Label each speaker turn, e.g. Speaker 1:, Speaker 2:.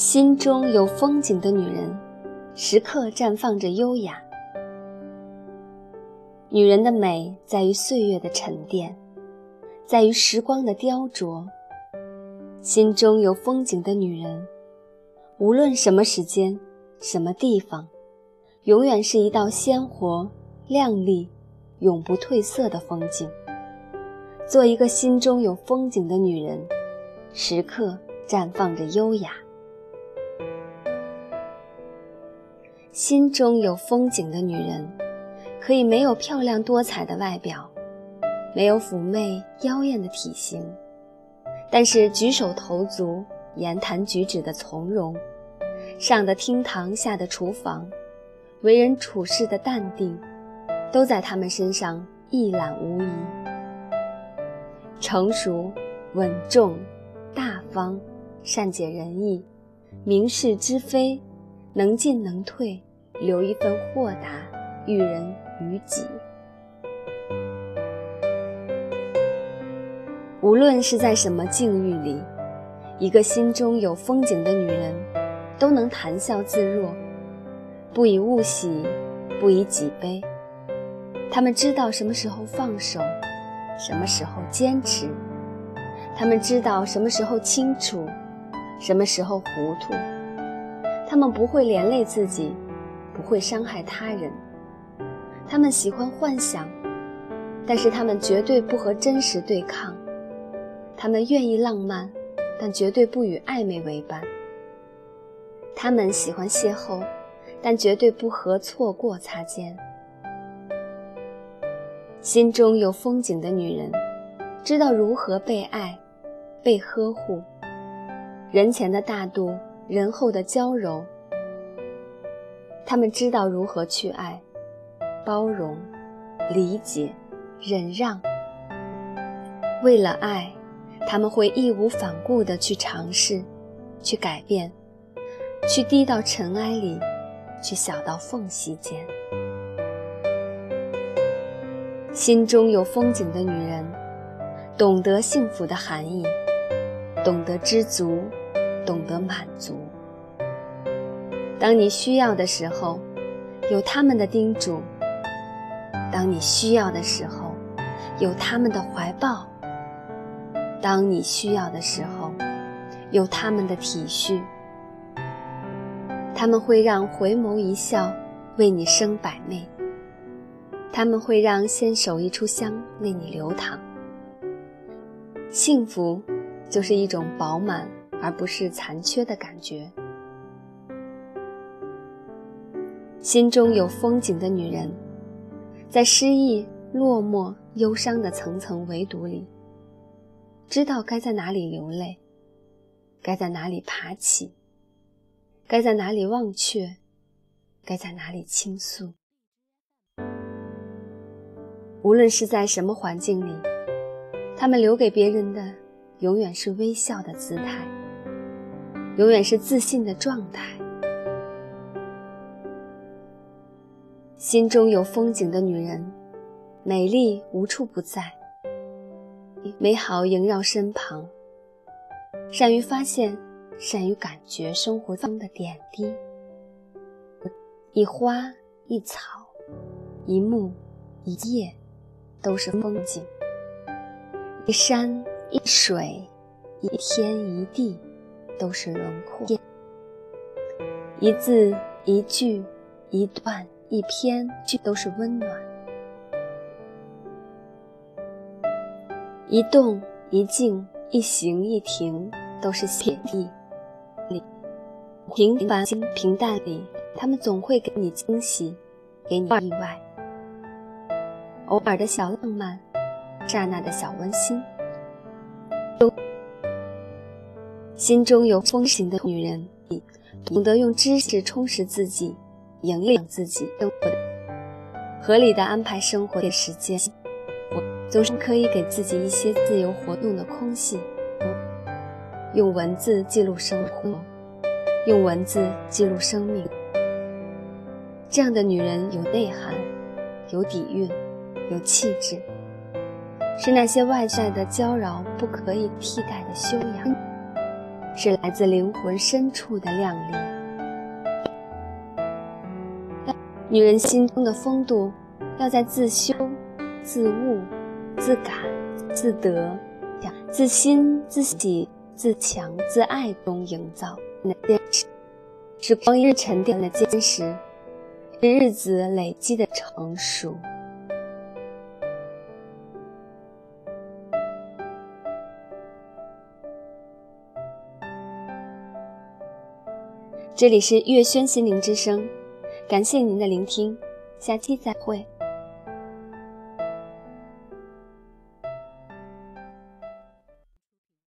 Speaker 1: 心中有风景的女人，时刻绽放着优雅。女人的美在于岁月的沉淀，在于时光的雕琢。心中有风景的女人，无论什么时间、什么地方，永远是一道鲜活、亮丽、永不褪色的风景。做一个心中有风景的女人，时刻绽放着优雅。心中有风景的女人。可以没有漂亮多彩的外表，没有妩媚妖艳的体型，但是举手投足、言谈举止的从容，上的厅堂，下的厨房，为人处事的淡定，都在他们身上一览无遗。成熟、稳重、大方、善解人意、明是知非，能进能退，留一份豁达，育人。于己，无论是在什么境遇里，一个心中有风景的女人，都能谈笑自若，不以物喜，不以己悲。她们知道什么时候放手，什么时候坚持；她们知道什么时候清楚，什么时候糊涂。他们不会连累自己，不会伤害他人。他们喜欢幻想，但是他们绝对不和真实对抗。他们愿意浪漫，但绝对不与暧昧为伴。他们喜欢邂逅，但绝对不和错过擦肩。心中有风景的女人，知道如何被爱、被呵护。人前的大度，人后的娇柔。他们知道如何去爱。包容、理解、忍让，为了爱，他们会义无反顾地去尝试，去改变，去低到尘埃里，去小到缝隙间。心中有风景的女人，懂得幸福的含义，懂得知足，懂得满足。当你需要的时候，有他们的叮嘱。当你需要的时候，有他们的怀抱；当你需要的时候，有他们的体恤。他们会让回眸一笑为你生百媚，他们会让纤手一出香为你流淌。幸福，就是一种饱满而不是残缺的感觉。心中有风景的女人。在失意、落寞、忧伤的层层围堵里，知道该在哪里流泪，该在哪里爬起，该在哪里忘却，该在哪里倾诉。无论是在什么环境里，他们留给别人的永远是微笑的姿态，永远是自信的状态。心中有风景的女人，美丽无处不在，美好萦绕身旁。善于发现，善于感觉生活中的点滴。一花一草，一木一叶，都是风景；一山一水，一天一地，都是轮廓。一字一句一段。一篇都是温暖，一动一静一行一停都是写意。平凡平淡里，他们总会给你惊喜，给你意外。偶尔的小浪漫，刹那的小温馨。心中有风行的女人，懂得用知识充实自己。营养自己生活的，合理的安排生活的时间，总是可以给自己一些自由活动的空隙。用文字记录生活，用文字记录生命。这样的女人有内涵，有底蕴，有气质，是那些外在的娇娆不可以替代的修养。是来自灵魂深处的靓丽。女人心中的风度，要在自修、自悟、自感、自得、自心、自喜、自强、自爱中营造。那坚持，是光阴沉淀的坚实，是日子累积的成熟。这里是月轩心灵之声，感谢您的聆听，下期再会。